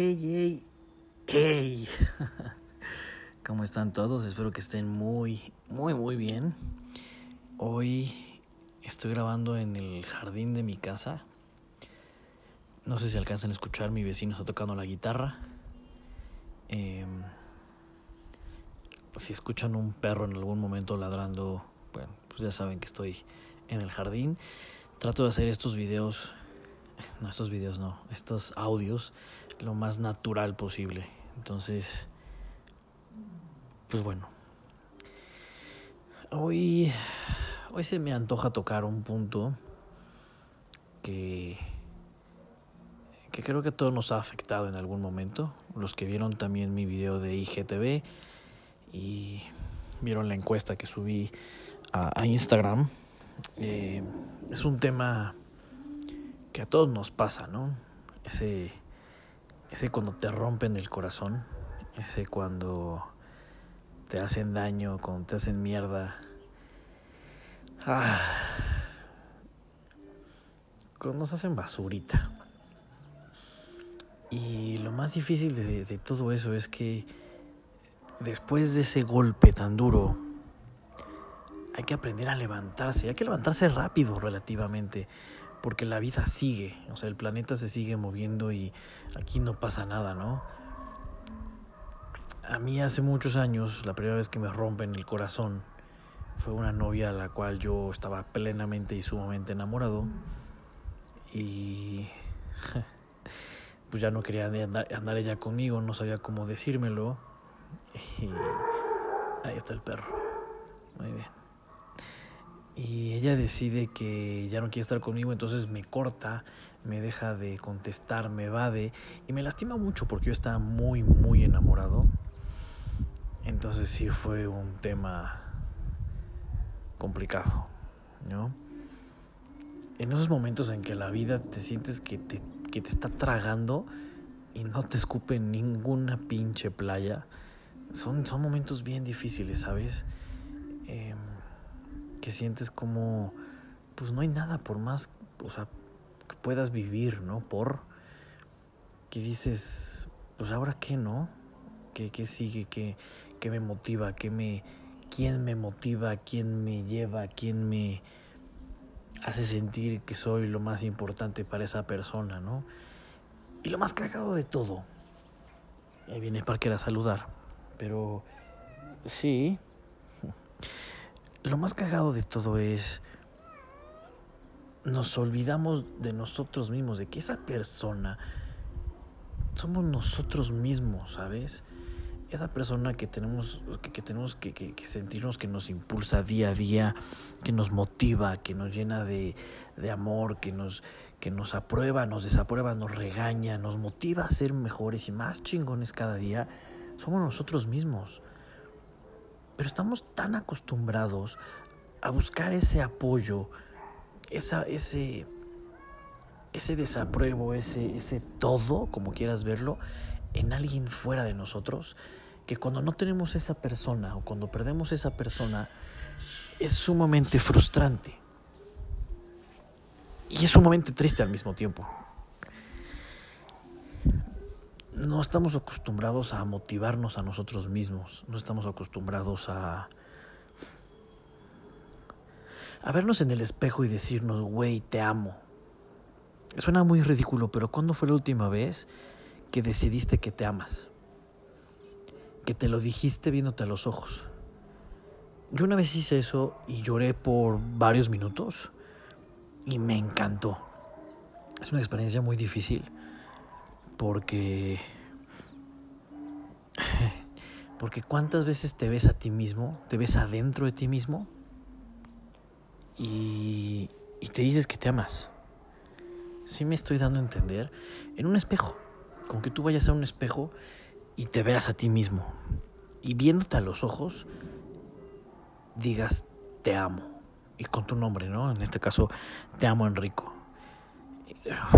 Hey, hey, hey. ¿Cómo están todos? Espero que estén muy, muy, muy bien. Hoy estoy grabando en el jardín de mi casa. No sé si alcanzan a escuchar, mi vecino está tocando la guitarra. Em, si escuchan un perro en algún momento ladrando, bueno, pues ya saben que estoy en el jardín. Trato de hacer estos videos, no estos videos no, estos audios lo más natural posible. Entonces, pues bueno. Hoy, hoy se me antoja tocar un punto que, que creo que a todos nos ha afectado en algún momento. Los que vieron también mi video de IGTV y vieron la encuesta que subí a, Instagram. Eh, es un tema que a todos nos pasa, ¿no? Ese, ese cuando te rompen el corazón, ese cuando te hacen daño, cuando te hacen mierda. Ah, cuando nos hacen basurita. Y lo más difícil de, de todo eso es que después de ese golpe tan duro, hay que aprender a levantarse, hay que levantarse rápido relativamente, porque la vida sigue, o sea, el planeta se sigue moviendo y aquí no pasa nada, ¿no? A mí hace muchos años, la primera vez que me rompen el corazón, fue una novia a la cual yo estaba plenamente y sumamente enamorado y pues ya no quería andar, andar ella conmigo, no sabía cómo decírmelo y ahí está el perro, muy bien y ella decide que ya no quiere estar conmigo, entonces me corta, me deja de contestar, me evade y me lastima mucho porque yo estaba muy, muy enamorado. Entonces sí fue un tema complicado, ¿no? En esos momentos en que la vida te sientes que te, que te está tragando y no te escupe ninguna pinche playa, son, son momentos bien difíciles, ¿sabes? Eh, que sientes como, pues no hay nada por más, o sea, que puedas vivir, ¿no? Por que dices, pues ahora qué, ¿no? ¿Qué, qué sigue? ¿Qué, ¿Qué me motiva? ¿Qué me, ¿Quién me motiva? ¿Quién me lleva? ¿Quién me hace sentir que soy lo más importante para esa persona, ¿no? Y lo más cagado de todo, ahí viene Parker a saludar, pero sí, lo más cagado de todo es, nos olvidamos de nosotros mismos, de que esa persona somos nosotros mismos, ¿sabes? Esa persona que tenemos, que, que tenemos que, que, sentirnos que nos impulsa día a día, que nos motiva, que nos llena de, de amor, que nos, que nos aprueba, nos desaprueba, nos regaña, nos motiva a ser mejores y más chingones cada día, somos nosotros mismos. Pero estamos tan acostumbrados a buscar ese apoyo, esa, ese, ese desapruebo, ese, ese todo, como quieras verlo, en alguien fuera de nosotros, que cuando no tenemos esa persona o cuando perdemos esa persona, es sumamente frustrante. Y es sumamente triste al mismo tiempo no estamos acostumbrados a motivarnos a nosotros mismos, no estamos acostumbrados a a vernos en el espejo y decirnos, güey, te amo. Suena muy ridículo, pero ¿cuándo fue la última vez que decidiste que te amas? Que te lo dijiste viéndote a los ojos. Yo una vez hice eso y lloré por varios minutos y me encantó. Es una experiencia muy difícil porque porque cuántas veces te ves a ti mismo, te ves adentro de ti mismo y, y te dices que te amas. Sí me estoy dando a entender en un espejo, con que tú vayas a un espejo y te veas a ti mismo y viéndote a los ojos digas te amo y con tu nombre, ¿no? En este caso te amo Enrico.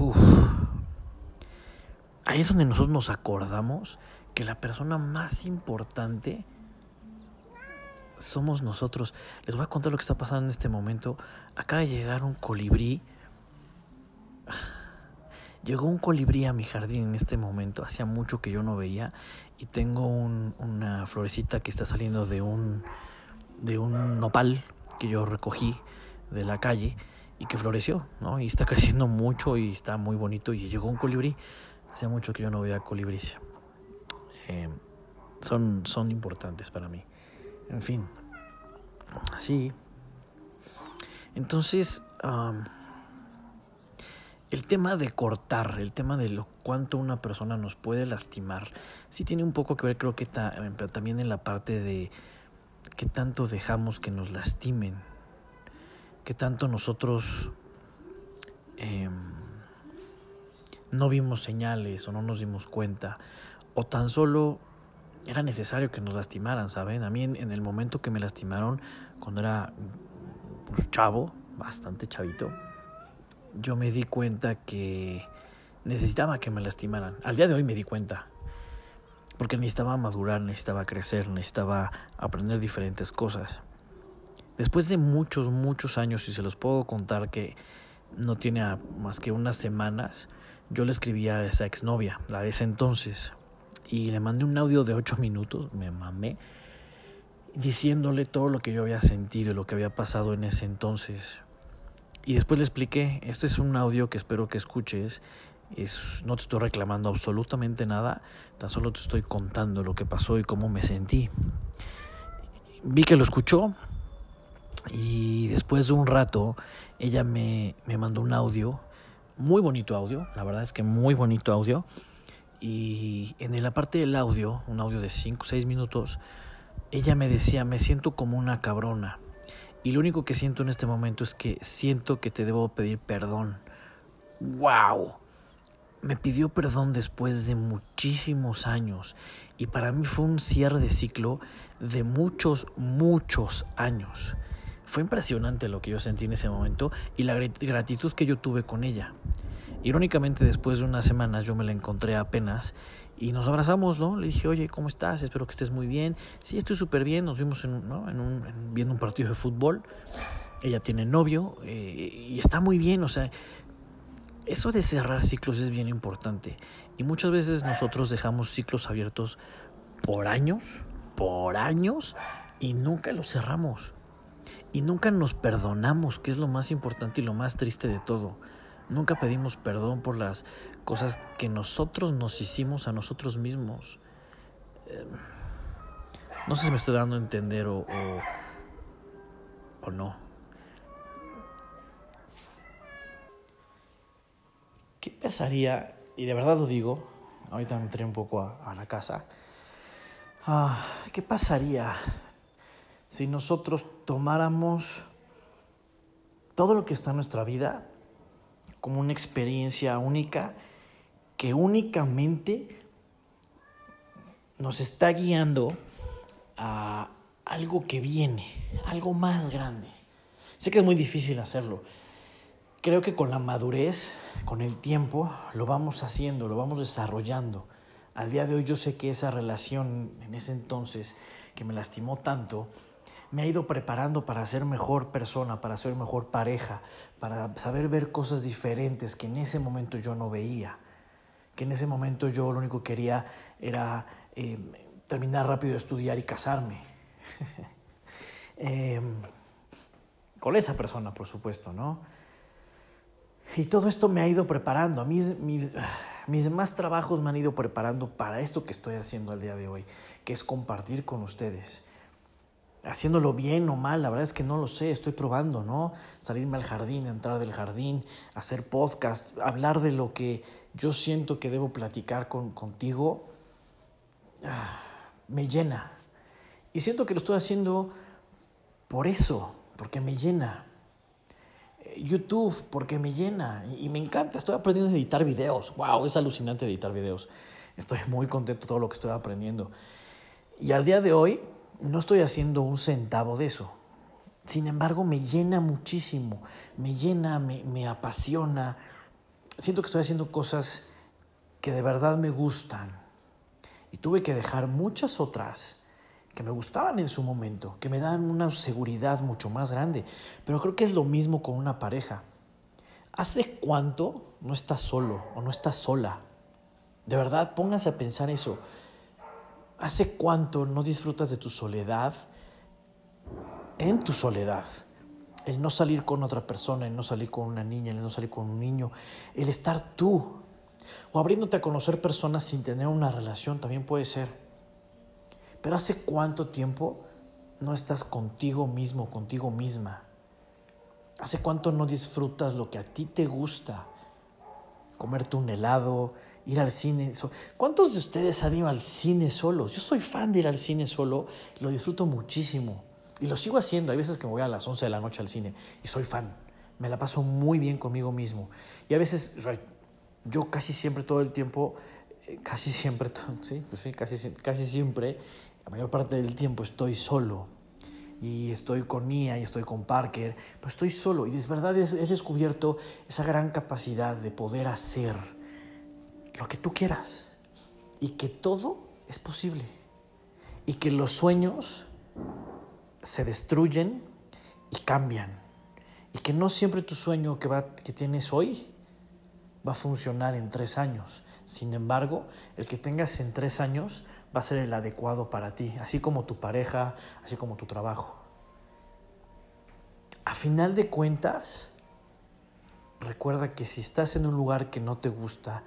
Uf. Ahí es donde nosotros nos acordamos que la persona más importante somos nosotros. Les voy a contar lo que está pasando en este momento. Acaba de llegar un colibrí Llegó un colibrí a mi jardín en este momento, hacía mucho que yo no veía y tengo una florecita que está saliendo de un, de un nopal que yo recogí de la calle y que floreció, ¿no? Y está creciendo mucho y está muy bonito y llegó un colibrí. Hacía mucho que yo no veía colibríes. Eh, son, son importantes para mí. En fin, así. Entonces, el tema de cortar, el tema de lo cuánto una persona nos puede lastimar, sí tiene un poco que ver, creo que también en la parte de qué tanto dejamos que nos lastimen, qué tanto nosotros em, no vimos señales o no nos dimos cuenta, o tan solo era necesario que nos lastimaran, ¿saben? A mí en, el momento que me lastimaron, cuando era pues, chavo, bastante chavito, yo me di cuenta que necesitaba que me lastimaran. Al día de hoy me di cuenta. Porque necesitaba madurar, necesitaba crecer, necesitaba aprender diferentes cosas. Después de muchos, muchos años, y se los puedo contar que no tiene más que unas semanas, yo le escribí a esa exnovia, la de ese entonces, y le mandé un audio de ocho minutos, me mamé, diciéndole todo lo que yo había sentido y lo que había pasado en ese entonces. Y después le expliqué, este es un audio que espero que escuches, es, no te estoy reclamando absolutamente nada, tan solo te estoy contando lo que pasó y cómo me sentí. Vi que lo escuchó y después de un rato ella me, me mandó un audio, muy bonito audio, la verdad es que muy bonito audio. Y en la parte del audio, un audio de 5 o 6 minutos, ella me decía, me siento como una cabrona. Y lo único que siento en este momento es que siento que te debo pedir perdón. ¡Wow! Me pidió perdón después de muchísimos años. Y para mí fue un cierre de ciclo de muchos, muchos años. Fue impresionante lo que yo sentí en ese momento y la gratitud que yo tuve con ella. Irónicamente, después de unas semanas yo me la encontré apenas y nos abrazamos, ¿no? Le dije, oye, ¿cómo estás? Espero que estés muy bien. Sí, estoy súper bien. Nos vimos en, ¿no? en un, viendo un partido de fútbol. Ella tiene novio eh, y está muy bien. O sea, eso de cerrar ciclos es bien importante. Y muchas veces nosotros dejamos ciclos abiertos por años, por años, y nunca los cerramos. Y nunca nos perdonamos, que es lo más importante y lo más triste de todo. Nunca pedimos perdón por las cosas que nosotros nos hicimos a nosotros mismos. Em, no sé si me estoy dando a entender o, o, no. ¿Qué pasaría? Y de verdad lo digo, ahorita me entré un poco a, la casa. Ah, ¿Qué pasaría si nosotros tomáramos todo lo que está en nuestra vida como una experiencia única que únicamente nos está guiando a algo que viene, algo más grande. Sé que es muy difícil hacerlo. Creo que con la madurez, con el tiempo, lo vamos haciendo, lo vamos desarrollando. Al día de hoy yo sé que esa relación en ese entonces que me lastimó tanto, me ha ido preparando para ser mejor persona, para ser mejor pareja, para saber ver cosas diferentes que en ese momento yo no veía, que en ese momento yo lo único que quería era eh, terminar rápido de estudiar y casarme. Em, con esa persona, por supuesto, ¿no? Y todo esto me ha ido preparando. A mí, mis, mis demás trabajos me han ido preparando para esto que estoy haciendo al día de hoy, que es compartir con ustedes haciéndolo bien o mal, la verdad es que no lo sé, estoy probando, ¿no? Salirme al jardín, entrar del jardín, hacer podcast, hablar de lo que yo siento que debo platicar con, contigo, ah, me llena. Y siento que lo estoy haciendo por eso, porque me llena. Eh, YouTube, porque me llena y me encanta. Estoy aprendiendo a editar videos. ¡Wow! Es alucinante editar videos. Estoy muy contento de todo lo que estoy aprendiendo. Y al día de hoy, no estoy haciendo un centavo de eso. Sin embargo, me llena muchísimo, me llena, me, apasiona. Siento que estoy haciendo cosas que de verdad me gustan. Y tuve que dejar muchas otras que me gustaban en su momento, que me dan una seguridad mucho más grande. Pero creo que es lo mismo con una pareja. ¿Hace cuánto no estás solo o no estás sola? De verdad, póngase a pensar eso. ¿Hace cuánto no disfrutas de tu soledad en tu soledad? El no salir con otra persona, el no salir con una niña, el no salir con un niño, el estar tú. O abriéndote a conocer personas sin tener una relación también puede ser. Pero ¿hace cuánto tiempo no estás contigo mismo, contigo misma? ¿Hace cuánto no disfrutas lo que a ti te gusta? Comerte un helado, ir al cine. ¿Cuántos de ustedes han ido al cine solos? Yo soy fan de ir al cine solo, lo disfruto muchísimo. Y lo sigo haciendo. Hay veces que me voy a las 11 de la noche al cine y soy fan. Me la paso muy bien conmigo mismo. Y a veces, yo casi siempre, todo el tiempo, eh, casi siempre, sí, pues sí, casi, casi siempre, la mayor parte del tiempo estoy solo y estoy con Mia y estoy con Parker, pero estoy solo y es verdad he descubierto esa gran capacidad de poder hacer lo que tú quieras y que todo es posible y que los sueños se destruyen y cambian y que no siempre tu sueño que, va, que tienes hoy va a funcionar en tres años. Sin embargo, el que tengas en tres años va a ser el adecuado para ti, así como tu pareja, así como tu trabajo. A final de cuentas, recuerda que si estás en un lugar que no te gusta,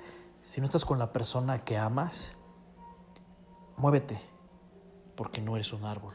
si no estás con la persona que amas, muévete, porque no eres un árbol.